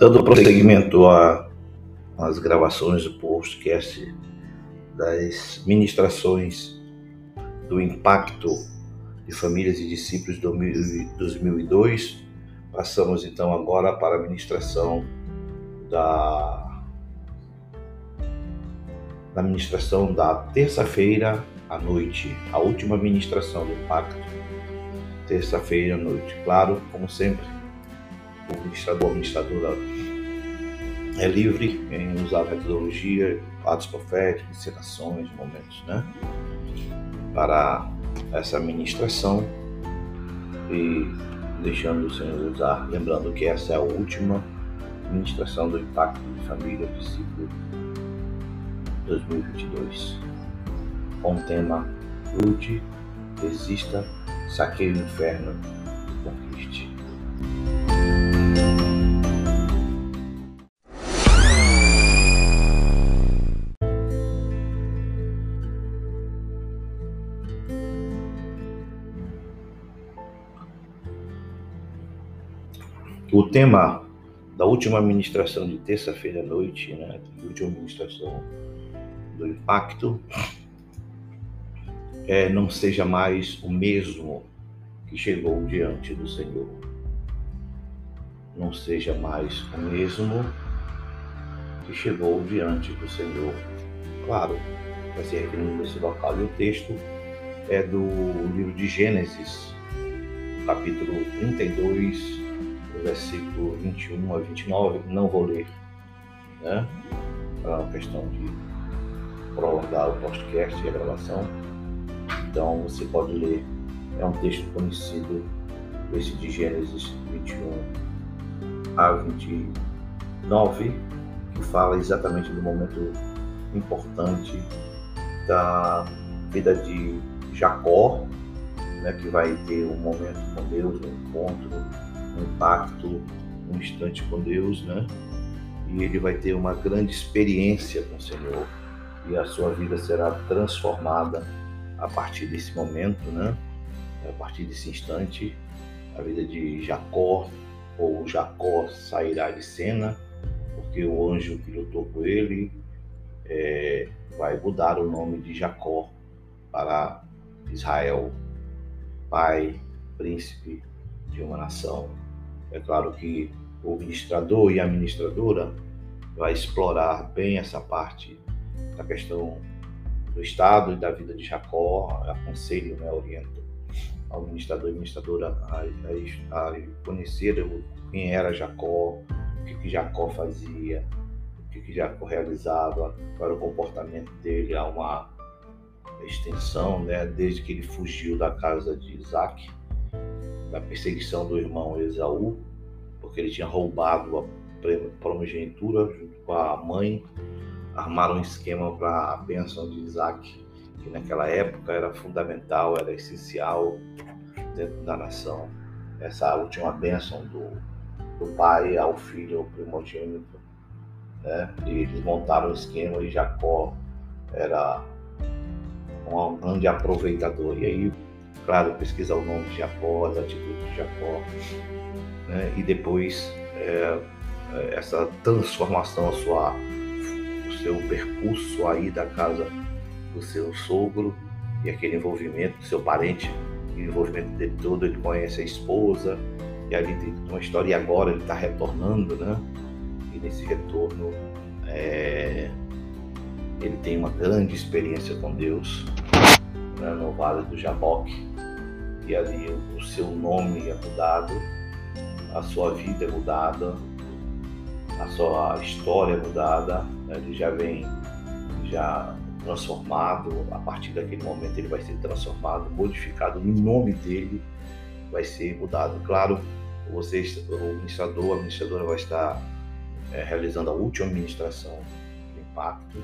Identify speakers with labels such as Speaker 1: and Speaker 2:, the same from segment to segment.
Speaker 1: Dando prosseguimento às gravações do podcast das ministrações do impacto de famílias e discípulos 2002, passamos então agora para a ministração da, da ministração da terça-feira à noite, a última ministração do impacto, terça-feira à noite. Claro, como sempre, o administrador, administradora é livre em usar a metodologia, atos proféticos, encenações, momentos, né? Para essa ministração e deixando o Senhor usar, lembrando que essa é a última ministração do impacto de família do ciclo 2022, com o tema Lude, resista, saqueie o inferno e conquiste. O tema da última administração de terça-feira à noite, né, da última administração do impacto, é não seja mais o mesmo que chegou diante do Senhor. Não seja mais o mesmo que chegou diante do Senhor. Claro, vai ser referindo nesse local. E o texto é do livro de Gênesis, capítulo 32, versículo 21 a 29, não vou ler, né? Para uma questão de prolongar o podcast e a gravação. Então você pode ler, é um texto conhecido, esse de Gênesis 21 a 29, que fala exatamente do momento importante da vida de Jacó, né, que vai ter um momento com Deus, um encontro um impacto, um instante com Deus, né? E ele vai ter uma grande experiência com o Senhor e a sua vida será transformada a partir desse momento, né? A partir desse instante, a vida de Jacó ou Jacó sairá de cena, porque o anjo que lutou com ele é, vai mudar o nome de Jacó para Israel, pai, príncipe de uma nação. É claro que o ministrador e a ministradora vai explorar bem essa parte da questão do Estado e da vida de Jacó, aconselho, né, oriento ao ministrador e ministradora a, a, a conhecer quem era Jacó, o que, que Jacó fazia, o que, que Jacó realizava, qual era o comportamento dele, há uma extensão, né, desde que ele fugiu da casa de Isaac, da perseguição do irmão Esaú, porque ele tinha roubado a primogenitura junto com a mãe, armaram um esquema para a bênção de Isaac, que naquela época era fundamental, era essencial dentro da nação. Essa última bênção do, do pai ao filho primogênito. Né? E eles montaram um esquema e Jacó era um grande aproveitador. E aí claro, pesquisar o nome de Jacó, as atitudes de Jacó, né? e depois é, é, essa transformação, a sua, o seu percurso aí da casa do seu sogro e aquele envolvimento do seu parente, o envolvimento dele todo, ele conhece a esposa, e ali tem uma história, e agora ele está retornando, né? E nesse retorno é, ele tem uma grande experiência com Deus né, no Vale do Jaboque, e ali o seu nome é mudado, a sua vida é mudada, a sua história é mudada, né? ele já vem já transformado, a partir daquele momento ele vai ser transformado, modificado, o nome dele vai ser mudado. Claro, vocês, o administrador, a administradora vai estar é, realizando a última administração do impacto,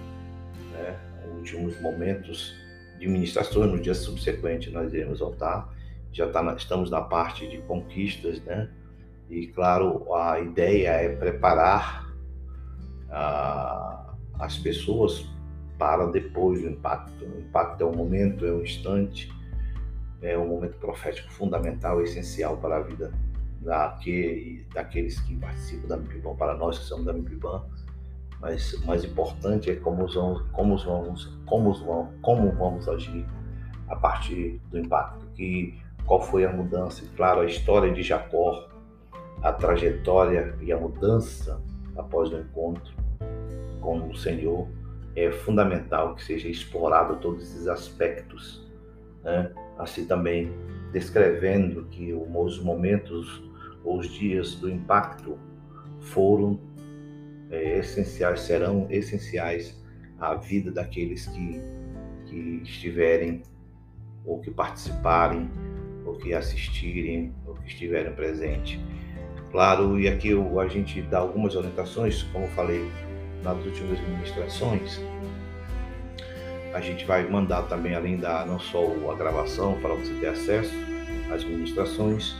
Speaker 1: né? últimos momentos administrações, no dia subsequente nós iremos voltar já tá, estamos na parte de conquistas, né? E claro, a ideia é preparar ah, as pessoas para depois do impacto. O impacto é um momento, é um instante, é um momento profético fundamental, essencial para a vida daquele, daqueles que participam da MIPIBAN, para nós que somos da MIPIBAN, mas o mais importante é como vamos, como vamos, como vamos, como vamos agir a partir do impacto, que qual foi a mudança, e claro, a história de Jacó, a trajetória e a mudança após o encontro com o Senhor, é fundamental que seja explorado todos esses aspectos, né? assim também descrevendo que os momentos, os dias do impacto foram é, essenciais, serão essenciais à vida daqueles que, que estiverem ou que participarem ou que assistirem ou que estiverem presentes. Claro, e aqui a gente dá algumas orientações, como falei nas últimas ministrações, a gente vai mandar também, além da não só a gravação, para você ter acesso às ministrações,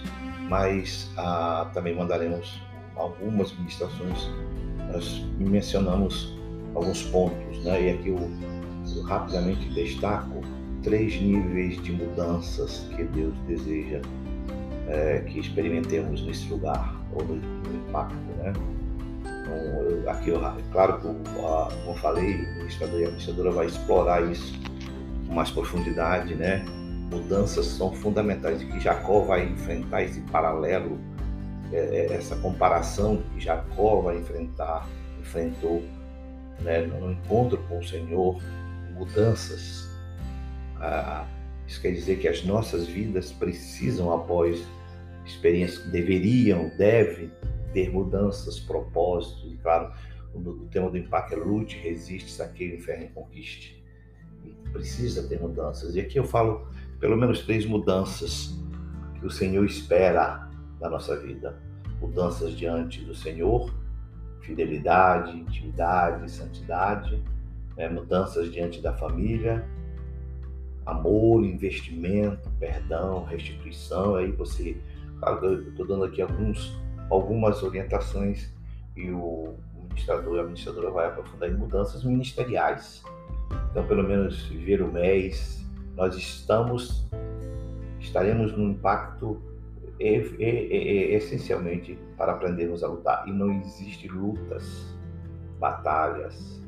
Speaker 1: mas ah, também mandaremos algumas ministrações. Nós mencionamos alguns pontos, né? E aqui eu, eu rapidamente destaco três níveis de mudanças que Deus deseja é, que experimentemos nesse lugar ou no, no impacto, né? Então, eu, aqui, eu, claro que, como eu falei, o administrador e a administradora vai explorar isso com mais profundidade, né? Mudanças são fundamentais e que Jacó vai enfrentar esse paralelo, é, é, essa comparação que Jacó vai enfrentar, enfrentou né, no encontro com o Senhor, mudanças. Ah, isso quer dizer que as nossas vidas precisam, após experiências, deveriam, devem ter mudanças, propósitos, e claro, o, tema do impacto é lute, resiste, saqueie inferno e conquiste. E precisa ter mudanças. E aqui eu falo pelo menos três mudanças que o Senhor espera da nossa vida. Mudanças diante do Senhor, fidelidade, intimidade, santidade, né? mudanças diante da família, amor, investimento, perdão, restituição. Aí você, claro, eu estou dando aqui alguns algumas orientações e o administrador a administradora vai aprofundar em mudanças ministeriais. Então, pelo menos viver o mês, nós estamos, estaremos no impacto e, e, e, essencialmente para aprendermos a lutar. E não existe lutas, batalhas,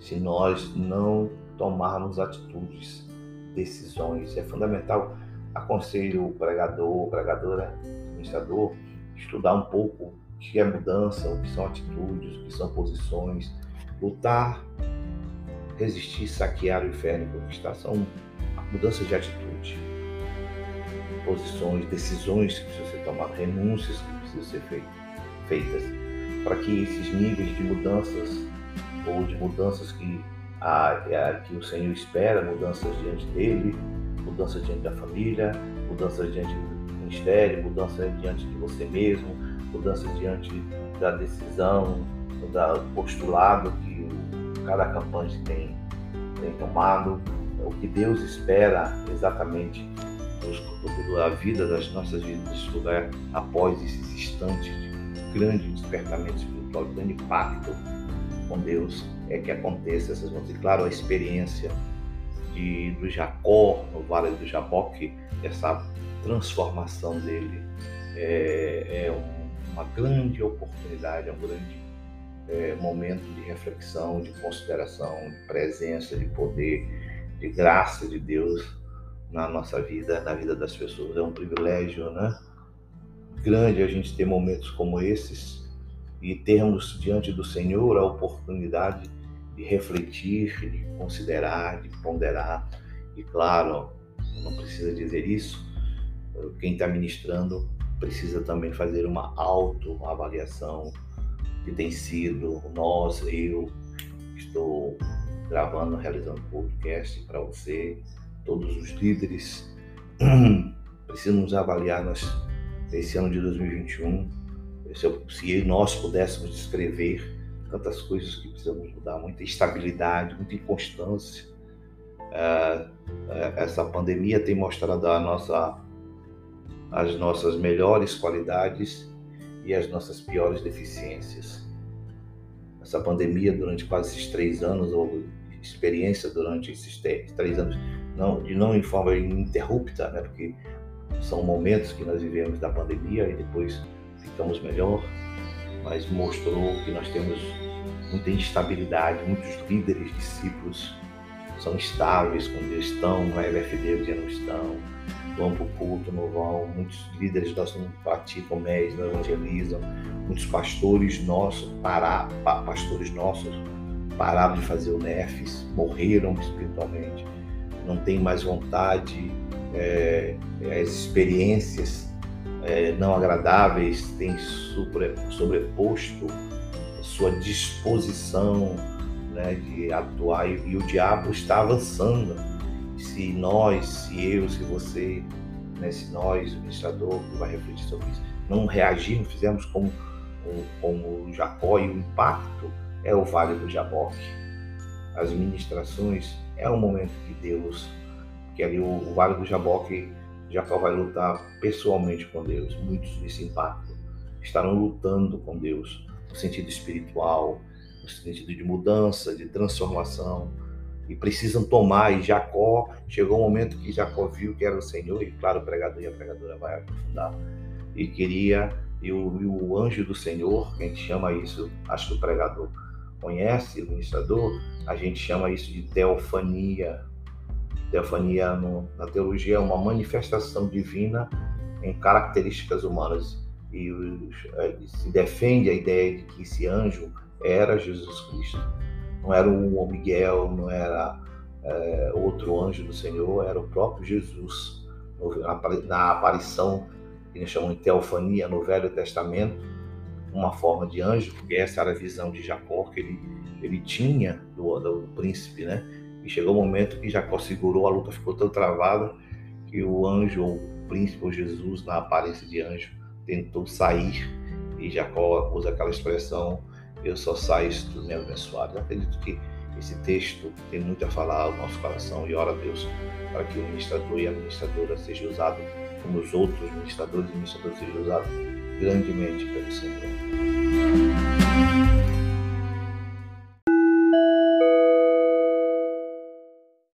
Speaker 1: se nós não tomarmos atitudes, decisões. É fundamental. Aconselho o pregador, pregadora, administrador, estudar um pouco o que é mudança, o que são atitudes, o que são posições, lutar, resistir, saquear o inferno e conquistar são mudanças de atitude, posições, decisões que precisam ser tomadas, renúncias que precisam ser feitas, para que esses níveis de mudanças ou de mudanças que, a, a, que o Senhor espera, mudanças diante dele, mudanças diante da família, mudanças diante ministério, mudança diante de você mesmo, mudança diante da decisão, do postulado que cada campanha tem, tem tomado, o que Deus espera exatamente da vida das nossas vidas nesse lugar após esses instantes de grande despertamento espiritual, de grande impacto com Deus, é que aconteça essas coisas. E claro, a experiência de, do Jacó, no Vale do Jaboque, essa transformação dele é, é uma grande oportunidade, é um grande é, momento de reflexão, de consideração, de presença, de poder, de graça de Deus na nossa vida, na vida das pessoas. É um privilégio, né? Grande a gente ter momentos como esses e termos diante do Senhor a oportunidade de refletir, de considerar, de ponderar. E claro, não precisa dizer isso, quem está ministrando precisa também fazer uma autoavaliação que tem sido nós, eu estou gravando, realizando podcast para você, todos os líderes precisamos avaliar nós, esse ano de 2021 se, eu, se nós pudéssemos descrever tantas coisas que precisamos mudar, muita instabilidade, muita inconstância. É, essa pandemia tem mostrado a nossa as nossas melhores qualidades e as nossas piores deficiências. Essa pandemia, durante quase esses três anos, ou experiência durante esses três anos, não, de não em forma ininterrupta, né, porque São momentos que nós vivemos da pandemia e depois ficamos melhor, mas mostrou que nós temos muita instabilidade, muitos líderes, discípulos são estáveis quando eles estão no LFD, um dia não estão, vão para o culto, não vão, muitos líderes nossos não praticam MES, não evangelizam, muitos pastores nossos, para, pastores nossos pararam de fazer o NEFs, morreram espiritualmente, não tem mais vontade, é, as experiências é, não agradáveis têm sobreposto sua disposição né, de atuar e, e, o diabo está avançando. Se nós, se eu, se você, né, se nós, o ministrador, que vai refletir sobre isso, não reagirmos, fizemos como, como Jacó e o impacto é o Vale do Jaboque. As ministrações é o momento que Deus, que ali o, o Vale do Jaboque, Jacó vai lutar pessoalmente com Deus. Muitos nesse impacto estarão lutando com Deus no sentido espiritual, no sentido de mudança, de transformação, e precisam tomar. E Jacó, chegou um momento que Jacó viu que era o Senhor, e claro, o pregador e a pregadora vai aprofundar, e queria, e o, e o anjo do Senhor, que a gente chama isso, acho que o pregador conhece, o ministrador, a gente chama isso de teofania. Teofania no, na teologia é uma manifestação divina em características humanas. E é, se defende a ideia de que esse anjo era Jesus Cristo. Não era um Miguel, não era é, outro anjo do Senhor, era o próprio Jesus. Na aparição que eles chamam de teofania no Velho Testamento, uma forma de anjo, porque essa era a visão de Jacó que ele, ele tinha do, do príncipe, né? E chegou o um momento que Jacó segurou, a luta ficou tão travada que o anjo, o príncipe, ou Jesus, na aparência de anjo, tentou sair. E Jacó usa aquela expressão: Eu só saio se tu me abençoar. Eu acredito que esse texto tem muito a falar ao nosso coração e ora a Deus para que o ministrador e a ministradora seja usado como os outros ministradores e ministradoras sejam usados grandemente pelo Senhor.